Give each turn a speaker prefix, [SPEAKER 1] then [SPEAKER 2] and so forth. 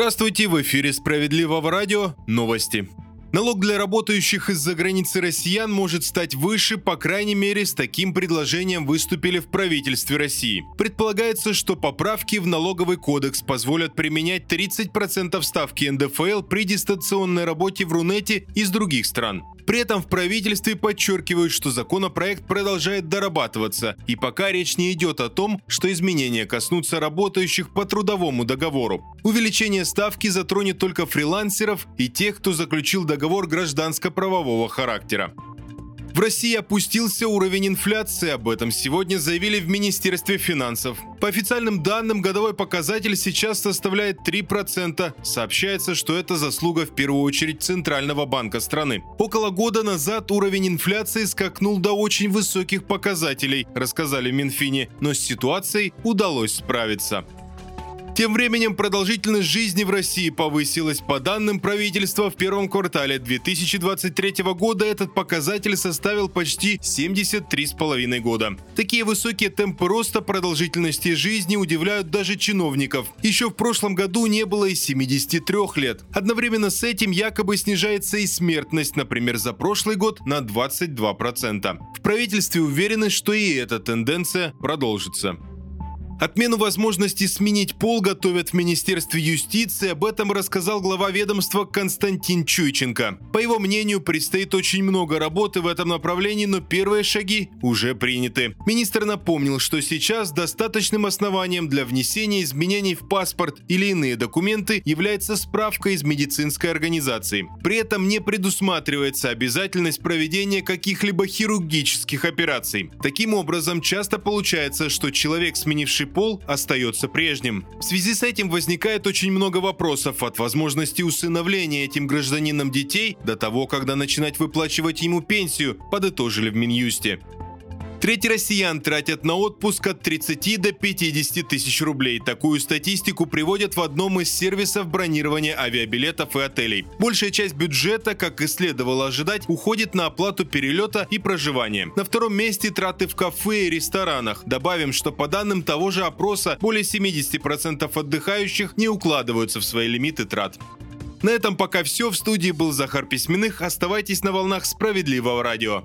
[SPEAKER 1] Здравствуйте, в эфире Справедливого радио новости. Налог для работающих из-за границы россиян может стать выше, по крайней мере, с таким предложением выступили в правительстве России. Предполагается, что поправки в налоговый кодекс позволят применять 30% ставки НДФЛ при дистанционной работе в Рунете из других стран. При этом в правительстве подчеркивают, что законопроект продолжает дорабатываться, и пока речь не идет о том, что изменения коснутся работающих по трудовому договору. Увеличение ставки затронет только фрилансеров и тех, кто заключил договор гражданско-правового характера. В России опустился уровень инфляции, об этом сегодня заявили в Министерстве финансов. По официальным данным, годовой показатель сейчас составляет 3%. Сообщается, что это заслуга в первую очередь Центрального банка страны. Около года назад уровень инфляции скакнул до очень высоких показателей, рассказали Минфине, но с ситуацией удалось справиться. Тем временем продолжительность жизни в России повысилась. По данным правительства, в первом квартале 2023 года этот показатель составил почти 73,5 года. Такие высокие темпы роста продолжительности жизни удивляют даже чиновников. Еще в прошлом году не было и 73 лет. Одновременно с этим якобы снижается и смертность, например, за прошлый год на 22%. В правительстве уверены, что и эта тенденция продолжится. Отмену возможности сменить пол готовят в Министерстве юстиции. Об этом рассказал глава ведомства Константин Чуйченко. По его мнению, предстоит очень много работы в этом направлении, но первые шаги уже приняты. Министр напомнил, что сейчас достаточным основанием для внесения изменений в паспорт или иные документы является справка из медицинской организации. При этом не предусматривается обязательность проведения каких-либо хирургических операций. Таким образом, часто получается, что человек, сменивший пол остается прежним. В связи с этим возникает очень много вопросов от возможности усыновления этим гражданином детей до того, когда начинать выплачивать ему пенсию, подытожили в Минюсте. Треть россиян тратят на отпуск от 30 до 50 тысяч рублей. Такую статистику приводят в одном из сервисов бронирования авиабилетов и отелей. Большая часть бюджета, как и следовало ожидать, уходит на оплату перелета и проживания. На втором месте траты в кафе и ресторанах. Добавим, что по данным того же опроса, более 70% отдыхающих не укладываются в свои лимиты трат. На этом пока все. В студии был Захар Письменных. Оставайтесь на волнах справедливого радио.